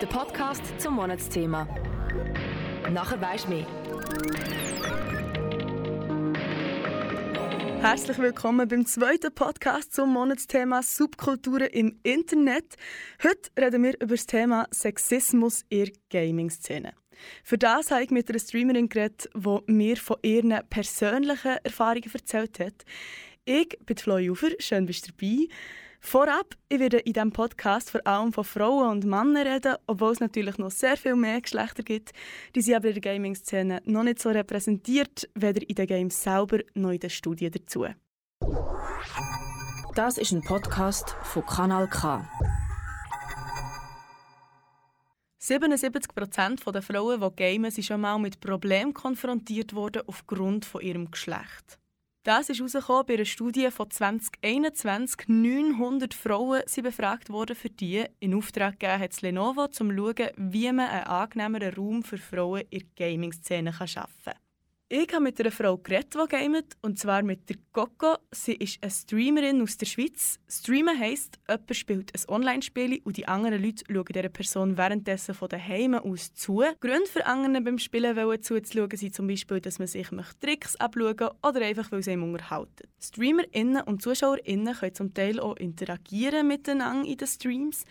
Der Podcast zum Monatsthema. Nachher weisst du mehr. Herzlich willkommen beim zweiten Podcast zum Monatsthema Subkulturen im Internet. Heute reden wir über das Thema Sexismus in der Gaming-Szene. Für das habe ich mit einer Streamerin geredet, die mir von ihren persönlichen Erfahrungen erzählt hat. Ich bin Flo Jufer, schön bist du dabei. Vorab, ich werde in diesem Podcast vor allem von Frauen und Männern reden, obwohl es natürlich noch sehr viel mehr Geschlechter gibt. Die sind aber in der Gaming-Szene noch nicht so repräsentiert, weder in den Games selber noch in den Studien dazu. Das ist ein Podcast von Kanal K. 77% der Frauen, die gamen, sind schon mal mit Problemen konfrontiert worden aufgrund von ihrem Geschlecht. Das ist herausgekommen bei einer Studie von 2021. 900 Frauen sind befragt worden für die. In Auftrag gegeben hat Lenovo, um zu schauen, wie man einen angenehmeren Raum für Frauen in der Gaming-Szene schaffen kann. Ich habe mit einer Frau geredet, die gamet, und zwar mit der Coco. Sie ist eine Streamerin aus der Schweiz. Streamen heisst, jemand spielt ein Online-Spiel und die anderen Leute schauen dieser Person währenddessen von daheim aus zu. Gründe für andere beim Spielen zuzuschauen sind zum Beispiel, dass man sich Tricks abschauen oder einfach, weil sie ihm unterhalten. StreamerInnen und ZuschauerInnen können zum Teil auch interagieren miteinander in den Streams.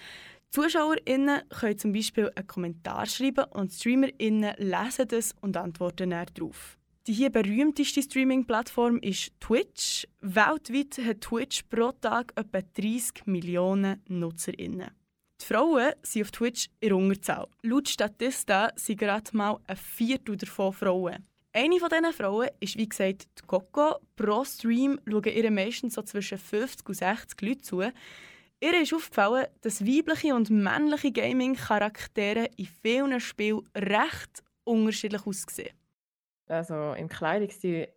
ZuschauerInnen können zum Beispiel einen Kommentar schreiben und StreamerInnen lesen das und antworten darauf. Die hier berühmteste Streaming-Plattform ist Twitch. Weltweit hat Twitch pro Tag etwa 30 Millionen NutzerInnen. Die Frauen sind auf Twitch in Unterzahl. Laut Statista sind gerade mal ein Viertel davon Frauen. Eine von diesen Frauen ist, wie gesagt, die Coco. Pro Stream schauen ihr meistens so zwischen 50 und 60 Leute zu. Ihr ist aufgefallen, dass weibliche und männliche Gaming-Charaktere in vielen Spielen recht unterschiedlich aussehen. Also im Kleidungsstil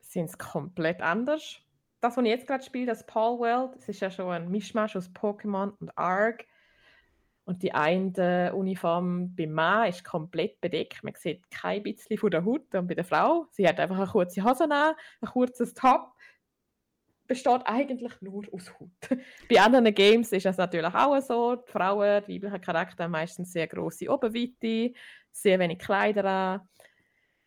sind sie komplett anders. Das, was ich jetzt gerade spiele, das Paul World, das ist ja schon ein Mischmasch aus Pokémon und Ark. Und die eine Uniform beim Mann ist komplett bedeckt. Man sieht kein bisschen von der Haut. Und bei der Frau, sie hat einfach eine kurze Hose an, ein kurzes Top. Besteht eigentlich nur aus Haut. bei anderen Games ist das natürlich auch so. Die Frauen, die weiblichen Charakter haben meistens sehr große Oberweite, sehr wenig Kleider an.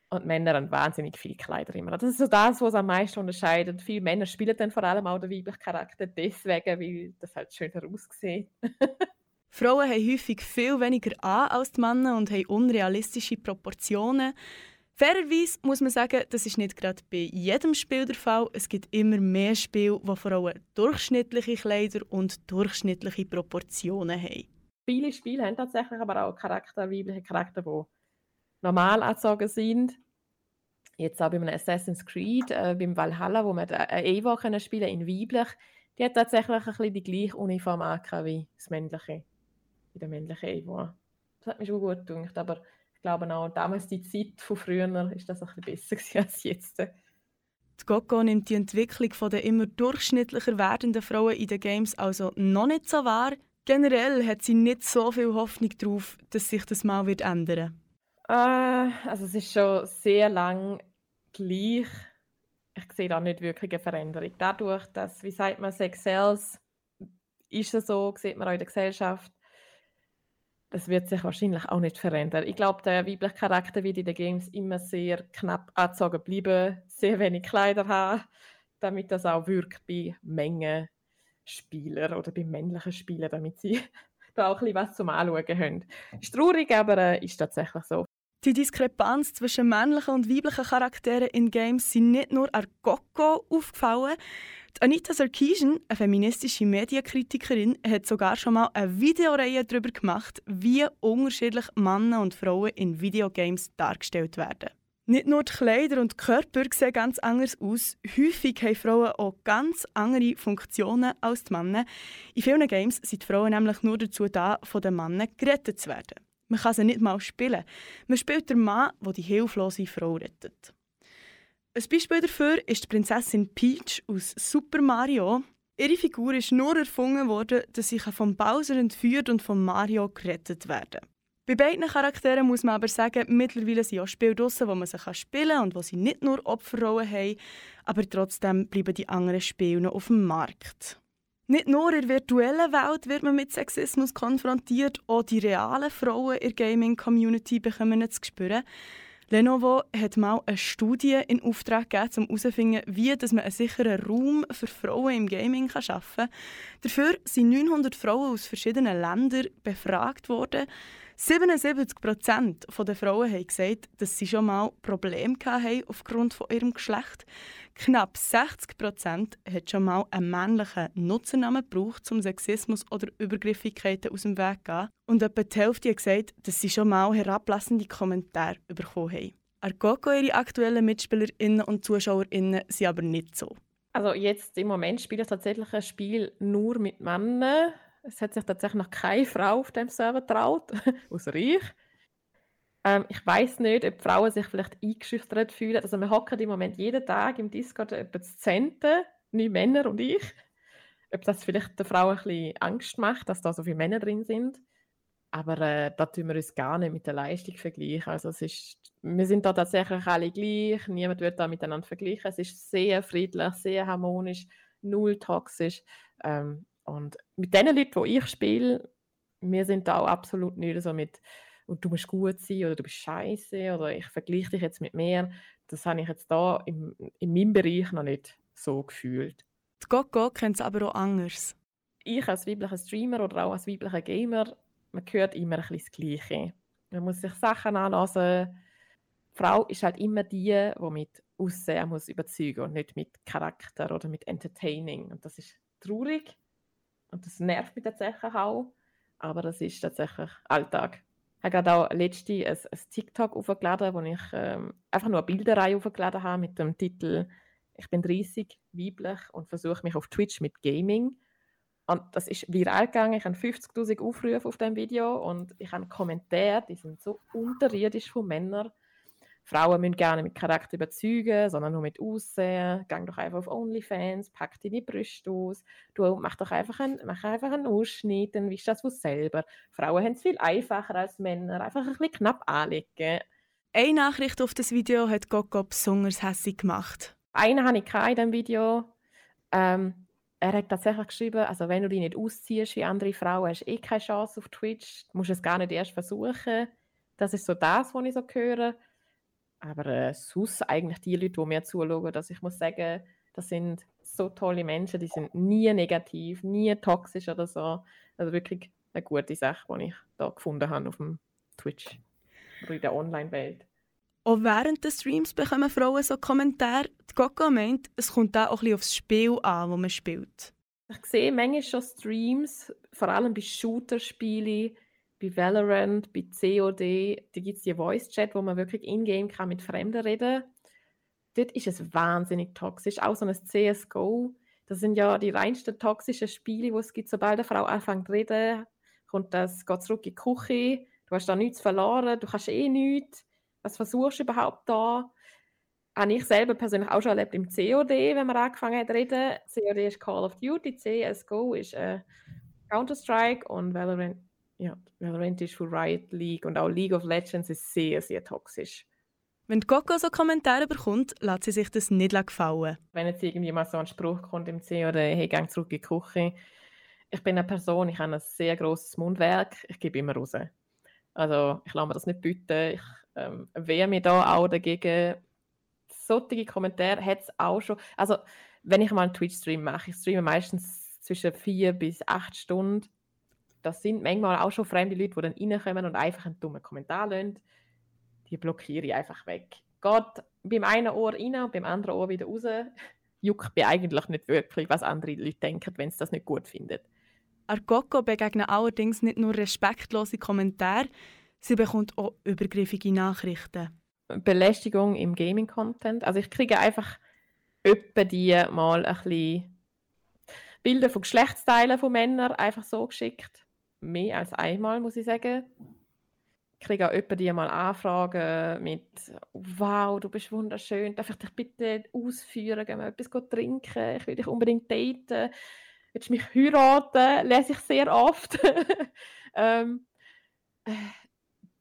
Und Männer haben wahnsinnig viele Kleider immer. Das ist so das, was am meisten unterscheidet. Viele Männer spielen dann vor allem auch den weiblichen Charakter deswegen, weil das halt schöner aussieht. Frauen haben häufig viel weniger an als die Männer und haben unrealistische Proportionen. Fairerweise muss man sagen, das ist nicht gerade bei jedem Spiel der Fall. Es gibt immer mehr Spiele, wo Frauen durchschnittliche Kleider und durchschnittliche Proportionen haben. Viele Spiele haben tatsächlich aber auch Charakter, weibliche Charakter, die normal angezogen sind. Jetzt auch bei einem Assassin's Creed, äh, beim Valhalla, wo man eine Eva können spielen in weiblich, die hat tatsächlich ein bisschen die gleiche Uniform angehabt wie das männliche, wie der männliche Eva. Das hat mich schon gut gedacht, aber ich glaube auch, damals die Zeit von früher ist das ein bisschen besser als jetzt. Die Gogo nimmt die Entwicklung der immer durchschnittlicher werdenden Frauen in den Games also noch nicht so wahr. Generell hat sie nicht so viel Hoffnung darauf, dass sich das mal wird ändern wird. Äh, also es ist schon sehr lang gleich. Ich sehe da nicht wirklich eine Veränderung. Dadurch, dass, wie sagt man, Sex Sales ist es so, sieht man auch in der Gesellschaft. Das wird sich wahrscheinlich auch nicht verändern. Ich glaube, der weibliche Charakter wird in den Games immer sehr knapp angezogen bleiben, sehr wenig Kleider haben, damit das auch wirkt bei Mengen Spieler oder bei männlichen Spielern, damit sie da auch ein bisschen was zum Anschauen haben. Ist traurig, aber äh, ist tatsächlich so. Die Diskrepanz zwischen männlichen und weiblichen Charakteren in Games sind nicht nur an Coco aufgefallen. Die Anita Sarkeesian, eine feministische Medienkritikerin, hat sogar schon mal eine Videoreihe darüber gemacht, wie unterschiedlich Männer und Frauen in Videogames dargestellt werden. Nicht nur die Kleider und die Körper sehen ganz anders aus. Häufig haben Frauen auch ganz andere Funktionen als die Männer. In vielen Games sind die Frauen nämlich nur dazu da, von den Männern gerettet zu werden. Man kann sie nicht mal spielen. Man spielt den Mann, der die hilflose Frau rettet. Ein Beispiel dafür ist die Prinzessin Peach aus Super Mario. Ihre Figur ist nur erfunden worden, dass sie vom Bowser entführt und von Mario gerettet werden Bei beiden Charakteren muss man aber sagen, mittlerweile sind auch Spiele draussen, wo man sie spielen kann und wo sie nicht nur Opferrollen haben, aber trotzdem bleiben die anderen Spiele noch auf dem Markt. Nicht nur in der virtuellen Welt wird man mit Sexismus konfrontiert, auch die realen Frauen in der Gaming-Community bekommen es zu spüren. Lenovo hat mal eine Studie in Auftrag gegeben, um herauszufinden, wie man einen sicheren Raum für Frauen im Gaming schaffen kann. Dafür sind 900 Frauen aus verschiedenen Ländern befragt worden. 77 Prozent der Frauen haben gesagt, dass sie schon mal Probleme hatten aufgrund von ihrem Geschlecht. Knapp 60 Prozent haben schon mal einen männlichen Nutzernamen gebraucht, um Sexismus oder Übergriffigkeiten aus dem Weg zu gehen. Und etwa die Hälfte hat gesagt, dass sie schon mal herablassende Kommentare bekommen haben. Argogo, ihre aktuellen Mitspielerinnen und Zuschauerinnen, sind aber nicht so. Also jetzt im Moment spiele ich tatsächlich ein Spiel nur mit Männern. Es hat sich tatsächlich noch keine Frau auf dem Server traut, außer ich. Ähm, ich weiß nicht, ob Frauen sich vielleicht eingeschüchtert fühlen. Also wir hocken im Moment jeden Tag im Discord etwa zu Zenten, neun Männer und ich. Ob das vielleicht der Frau ein bisschen Angst macht, dass da so viele Männer drin sind. Aber äh, da tun wir uns gar nicht mit der Leistung vergleichen. Also es ist, wir sind da tatsächlich alle gleich, niemand wird da miteinander vergleichen. Es ist sehr friedlich, sehr harmonisch, null toxisch. Ähm, und mit den Leuten, die ich spiele, wir sind da auch absolut nicht so mit, und du musst gut sein oder du bist scheiße oder ich vergleiche dich jetzt mit mir. Das habe ich jetzt da im, in meinem Bereich noch nicht so gefühlt. Die Gogo kennt es aber auch anders. Ich als weiblicher Streamer oder auch als weiblicher Gamer, man hört immer ein bisschen das Gleiche. Man muss sich Sachen anlassen. Die Frau ist halt immer die, die mit Aussehen muss überzeugen und nicht mit Charakter oder mit Entertaining. Und das ist traurig und das nervt mich tatsächlich auch. Aber das ist tatsächlich Alltag. Ich habe gerade auch letzte ein, ein TikTok aufgeladen, wo ich ähm, einfach nur eine Bilderreihe aufgeladen habe mit dem Titel Ich bin 30, weiblich und versuche mich auf Twitch mit Gaming. Und das ist viral gegangen. Ich habe 50.000 Aufrufe auf dem Video und ich habe Kommentare, die sind so unterirdisch von Männern. Frauen müssen gerne mit Charakter überzeugen, sondern nur mit Aussehen. Gang doch einfach auf OnlyFans, pack deine Brüste aus. Du mach doch einfach einen, mach einfach einen Ausschnitt, dann wisch das was selber. Frauen haben es viel einfacher als Männer. Einfach ein bisschen knapp anlegen. Eine Nachricht auf das Video hat Gogo besonders hässlich gemacht. Eine habe ich in diesem Video. Ähm, er hat tatsächlich geschrieben, also wenn du dich nicht ausziehst wie andere Frauen, hast du eh keine Chance auf Twitch. Du musst es gar nicht erst versuchen. Das ist so das, was ich so höre. Aber äh, sonst eigentlich die Leute, die mir zuschauen, dass ich muss sagen, das sind so tolle Menschen, die sind nie negativ, nie toxisch oder so. Also wirklich eine gute Sache, die ich da gefunden habe auf dem Twitch oder in der Online-Welt. Auch während des Streams bekommen Frauen so Kommentare. Die Coco meint, es kommt auch ein bisschen aufs Spiel an, das man spielt. Ich sehe manchmal schon Streams, vor allem bei Shooter-Spielen, bei Valorant, bei COD, da gibt es die Voice-Chat, wo man wirklich in-game kann mit Fremden reden Dort ist es wahnsinnig toxisch. Auch so ein CSGO, das sind ja die reinsten toxischen Spiele, die es gibt. Sobald eine Frau anfängt zu reden, kommt das, geht zurück in die Küche, du hast da nichts verloren, du kannst eh nichts. Was versuchst du überhaupt da? Habe ich selber persönlich auch schon erlebt im COD, wenn man angefangen hat zu reden. COD ist Call of Duty, CSGO ist äh, Counter-Strike und Valorant ja, Valorant ist von Riot League und auch League of Legends ist sehr, sehr toxisch. Wenn Coco so Kommentare bekommt, lässt sie sich das nicht gefallen. Wenn jetzt irgendwie mal so ein Spruch kommt im C oder «Hey, gang zurück in die Küche», ich bin eine Person, ich habe ein sehr grosses Mundwerk, ich gebe immer raus. Also ich lasse mir das nicht bieten, ich ähm, wehre mich da auch dagegen. Solche Kommentare hat es auch schon, also wenn ich mal einen Twitch-Stream mache, ich streame meistens zwischen vier bis acht Stunden das sind manchmal auch schon fremde Leute, die dann reinkommen und einfach einen dummen Kommentar lassen. Die blockiere ich einfach weg. Geht beim einen Ohr rein und beim anderen Ohr wieder raus. Juckt mir eigentlich nicht wirklich, was andere Leute denken, wenn sie das nicht gut finden. Argoko begegnen allerdings nicht nur respektlose Kommentare, sie bekommt auch übergriffige Nachrichten. Belästigung im Gaming-Content. Also ich kriege einfach öppe die mal ein bisschen Bilder von Geschlechtsteilen von Männern einfach so geschickt mehr als einmal, muss ich sagen. Ich kriege auch öppe die mal Anfragen mit «Wow, du bist wunderschön, darf ich dich bitte ausführen, gehen wir etwas trinken, ich will dich unbedingt daten, willst du mich heiraten?» lese ich sehr oft. ähm, äh,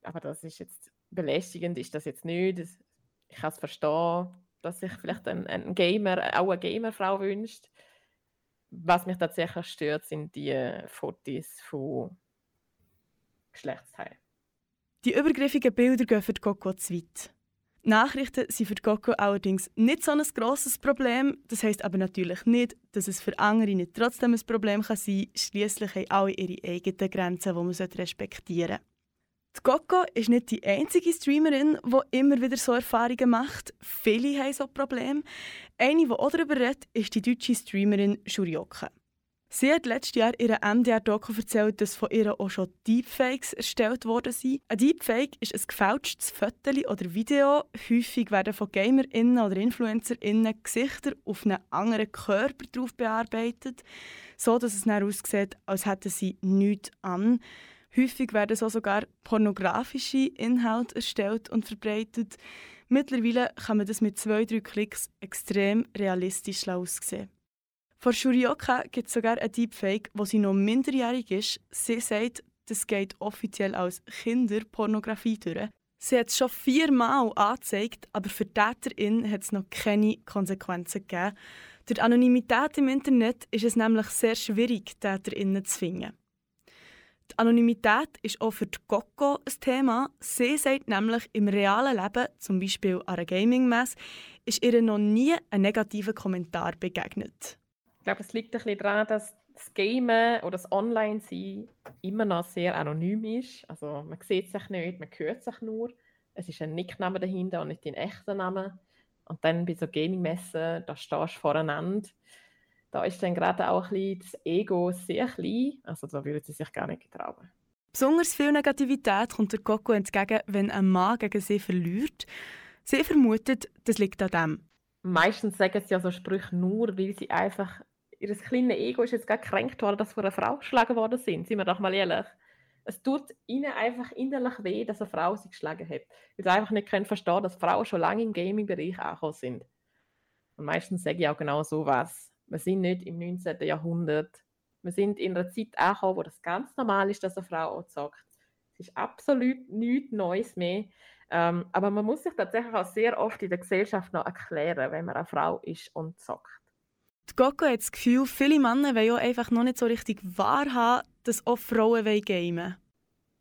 aber das ist jetzt, belästigend ist das jetzt nicht. Ich kann es verstehen, dass sich vielleicht ein, ein Gamer, auch eine Gamerfrau wünscht. Was mich tatsächlich stört, sind die Fotos von Geschlechtsteilen. Die übergriffigen Bilder gehen für die Coco zu weit. Nachrichten sind für die Coco allerdings nicht so ein grosses Problem. Das heißt aber natürlich nicht, dass es für andere nicht trotzdem ein Problem kann sein kann. Schließlich haben alle ihre eigenen Grenzen, die man respektieren sollte. Coco ist nicht die einzige Streamerin, die immer wieder so Erfahrungen macht. Viele haben so Probleme. Eine, die auch darüber redet, ist die deutsche Streamerin Shurioka. Sie hat letztes Jahr in ihrer MDR-Doku erzählt, dass von ihr auch schon Deepfakes erstellt worden sind. Ein Deepfake ist ein gefälschtes Foto oder Video. Häufig werden von GamerInnen oder InfluencerInnen Gesichter auf einen anderen Körper drauf bearbeitet, so dass es dann aussieht, als hätten sie nichts an. Häufig werden so sogar pornografische Inhalte erstellt und verbreitet. Mittlerweile kann man das mit zwei, drei Klicks extrem realistisch aussehen. Von Shurioka gibt es sogar ein Deepfake, wo sie noch minderjährig ist. Sie sagt, das geht offiziell als Kinderpornografie durch. Sie hat es schon viermal angezeigt, aber für Täterin hat es noch keine Konsequenzen gegeben. Durch Anonymität im Internet ist es nämlich sehr schwierig, Täterinnen zu finden. Die Anonymität ist auch für die Coco ein Thema. Sie sagt nämlich, im realen Leben, zum Beispiel an einer Gaming-Messe, ist ihr noch nie ein negativer Kommentar begegnet glaube, es liegt ein bisschen daran, dass das Gamen oder das Online-Sein immer noch sehr anonym ist. Also man sieht sich nicht, man hört sich nur. Es ist ein Nickname dahinter und nicht dein echter Name. Und dann bei so Gaming-Messen, da stehst du voreinander. Da ist dann gerade auch ein bisschen das Ego sehr klein. Also da würde sie sich gar nicht trauen. Besonders viel Negativität kommt der Coco entgegen, wenn ein Mann gegen sie verliert. Sie vermutet, das liegt an dem. Meistens sagen sie ja so Sprüche nur, weil sie einfach ihr kleines Ego ist jetzt gerade gekränkt worden, dass sie von einer Frau geschlagen worden sind. Sind wir doch mal ehrlich. Es tut ihnen einfach innerlich weh, dass eine Frau sie geschlagen hat. Weil sie einfach nicht können verstehen dass Frauen schon lange im Gaming-Bereich angekommen sind. Und meistens sage ich auch genau so was. Wir sind nicht im 19. Jahrhundert. Wir sind in einer Zeit angekommen, wo das ganz normal ist, dass eine Frau auch sagt. Es ist absolut nichts Neues mehr. Ähm, aber man muss sich tatsächlich auch sehr oft in der Gesellschaft noch erklären, wenn man eine Frau ist und sagt. Die Coco hat das Gefühl, viele Männer wollen ja einfach noch nicht so richtig wahrhaben, dass auch Frauen gamen wollen.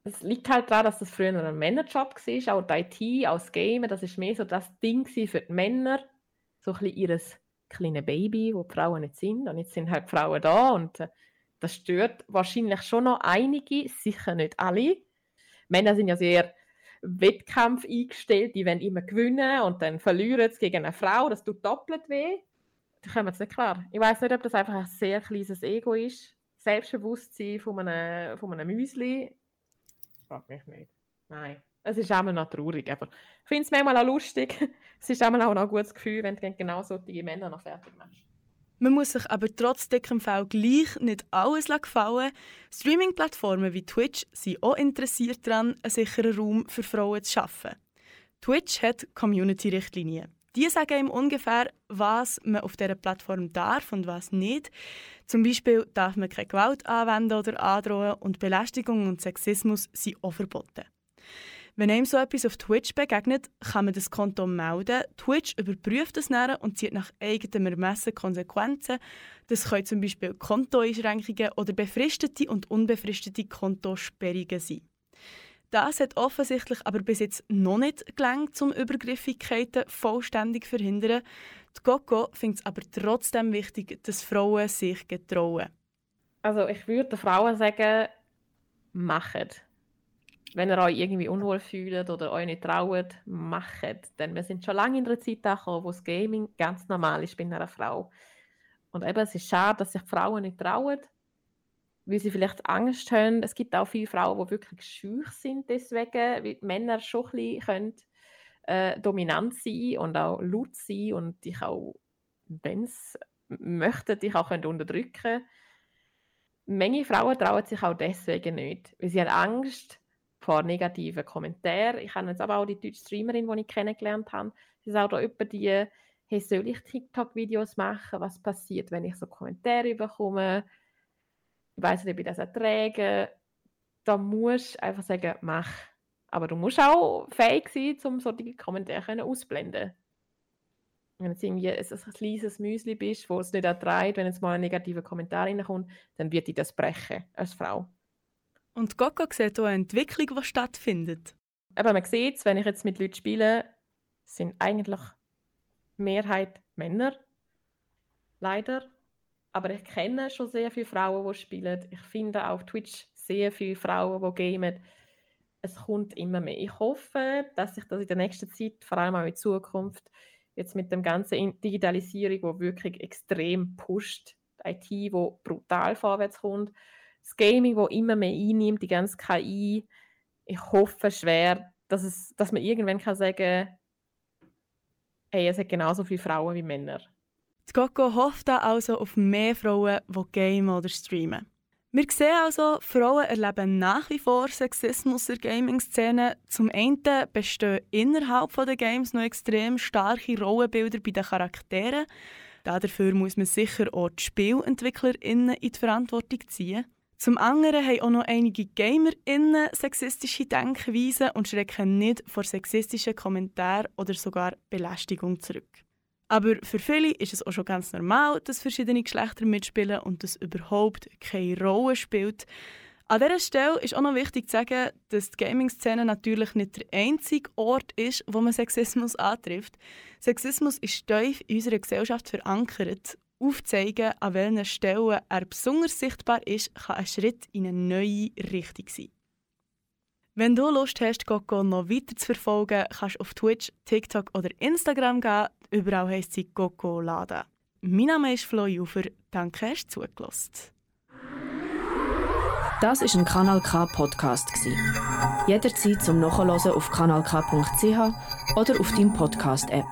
Es liegt halt daran, dass das früher ein Männerjob war, auch die IT, auch das Gamen, das war mehr so das Ding für die Männer, so ein bisschen ihr kleines Baby, wo die Frauen nicht sind. Und jetzt sind halt die Frauen da und äh, das stört wahrscheinlich schon noch einige, sicher nicht alle. Männer sind ja sehr Wettkampf eingestellt, die wollen immer gewinnen und dann verlieren sie gegen eine Frau, das tut doppelt weh da kommen jetzt nicht klar. Ich weiß nicht, ob das einfach ein sehr kleines Ego ist. Selbstbewusstsein von einem, von einem Müsli. Frag mich nicht. Nein. Es ist einmal noch traurig, aber ich finde es manchmal auch lustig. es ist auch noch ein gutes Gefühl, wenn du genau solche Männer noch fertig machst. Man muss sich aber trotz dickem Fell gleich nicht alles gefallen. Streaming-Plattformen wie Twitch sind auch interessiert daran, einen sicheren Raum für Frauen zu schaffen. Twitch hat Community-Richtlinien. Die sagen ihm ungefähr, was man auf dieser Plattform darf und was nicht. Zum Beispiel darf man keine Gewalt anwenden oder androhen und Belästigung und Sexismus sind auch verboten. Wenn einem so etwas auf Twitch begegnet, kann man das Konto melden. Twitch überprüft es dann und zieht nach eigenem Ermessen Konsequenzen. Das können zum Beispiel Kontoeinschränkungen oder befristete und unbefristete Kontosperrungen sein. Das hat offensichtlich aber bis jetzt noch nicht gelangt, um Übergriffigkeiten vollständig zu verhindern. Die Coco findet es aber trotzdem wichtig, dass Frauen sich getrauen. Also ich würde den Frauen sagen, macht. Wenn ihr euch irgendwie unwohl fühlt oder euch nicht traut, macht. Denn wir sind schon lange in einer Zeit angekommen, wo das Gaming ganz normal ist bei einer Frau. Und eben, es ist schade, dass sich Frauen nicht trauen weil sie vielleicht Angst haben. Es gibt auch viele Frauen, die wirklich schüch sind deswegen, weil Männer schon ein bisschen können, äh, dominant sein und auch laut sein und dich auch, wenn sie möchten, dich auch können unterdrücken Manche Frauen trauen sich auch deswegen nicht, weil sie haben Angst vor negativen Kommentaren. Ich habe jetzt aber auch die deutsche Streamerin, die ich kennengelernt habe, sie sagt auch über die, hey, soll ich TikTok-Videos machen? Was passiert, wenn ich so Kommentare bekomme? ich weiß nicht, ob ich das erträge. Da musst du einfach sagen, mach. Aber du musst auch fähig sein, um solche Kommentare auszublenden. Wenn du irgendwie ein, ein kleines Müsli bist, wo es nicht erträgt, wenn jetzt mal ein negativer Kommentar reinkommt, dann wird dich das brechen als Frau. Und Coco sieht auch eine Entwicklung, die stattfindet. Aber man sieht wenn ich jetzt mit Leuten spiele, sind eigentlich Mehrheit Männer. Leider. Aber ich kenne schon sehr viele Frauen, die spielen. Ich finde auf Twitch sehr viele Frauen, die gamen. Es kommt immer mehr. Ich hoffe, dass sich das in der nächsten Zeit, vor allem auch in Zukunft, jetzt mit der ganzen Digitalisierung, die wirklich extrem pusht, IT, die brutal vorwärts kommt, das Gaming, das immer mehr einnimmt, die ganze KI, ich hoffe schwer, dass, es, dass man irgendwann kann sagen hey, es hat genauso viele Frauen wie Männer. Die Coco hofft also auf mehr Frauen, die gamen oder streamen. Wir sehen also, Frauen erleben nach wie vor Sexismus in der Gaming-Szene. Zum einen bestehen innerhalb der Games noch extrem starke Rollenbilder bei den Charakteren. Dafür muss man sicher auch die SpielentwicklerInnen in die Verantwortung ziehen. Zum anderen haben auch noch einige GamerInnen sexistische Denkweisen und schrecken nicht vor sexistischen Kommentaren oder sogar Belästigung zurück. Aber für viele ist es auch schon ganz normal, dass verschiedene Geschlechter mitspielen und das überhaupt keine Rolle spielt. An dieser Stelle ist auch noch wichtig zu sagen, dass die Gaming-Szene natürlich nicht der einzige Ort ist, wo man Sexismus antrifft. Sexismus ist tief in unserer Gesellschaft verankert. Aufzeigen, an welchen Stellen er besonders sichtbar ist, kann ein Schritt in eine neue Richtung sein. Wenn du Lust hast, Coco noch weiter zu verfolgen, kannst du auf Twitch, TikTok oder Instagram gehen. Überall heisst sie Coco Lada. Mein Name ist Flo Jufer. Danke, hast du zugelassen. Das ist ein Kanal K Podcast Jederzeit zum Nachhören auf kanalk.ch oder auf deinem Podcast App.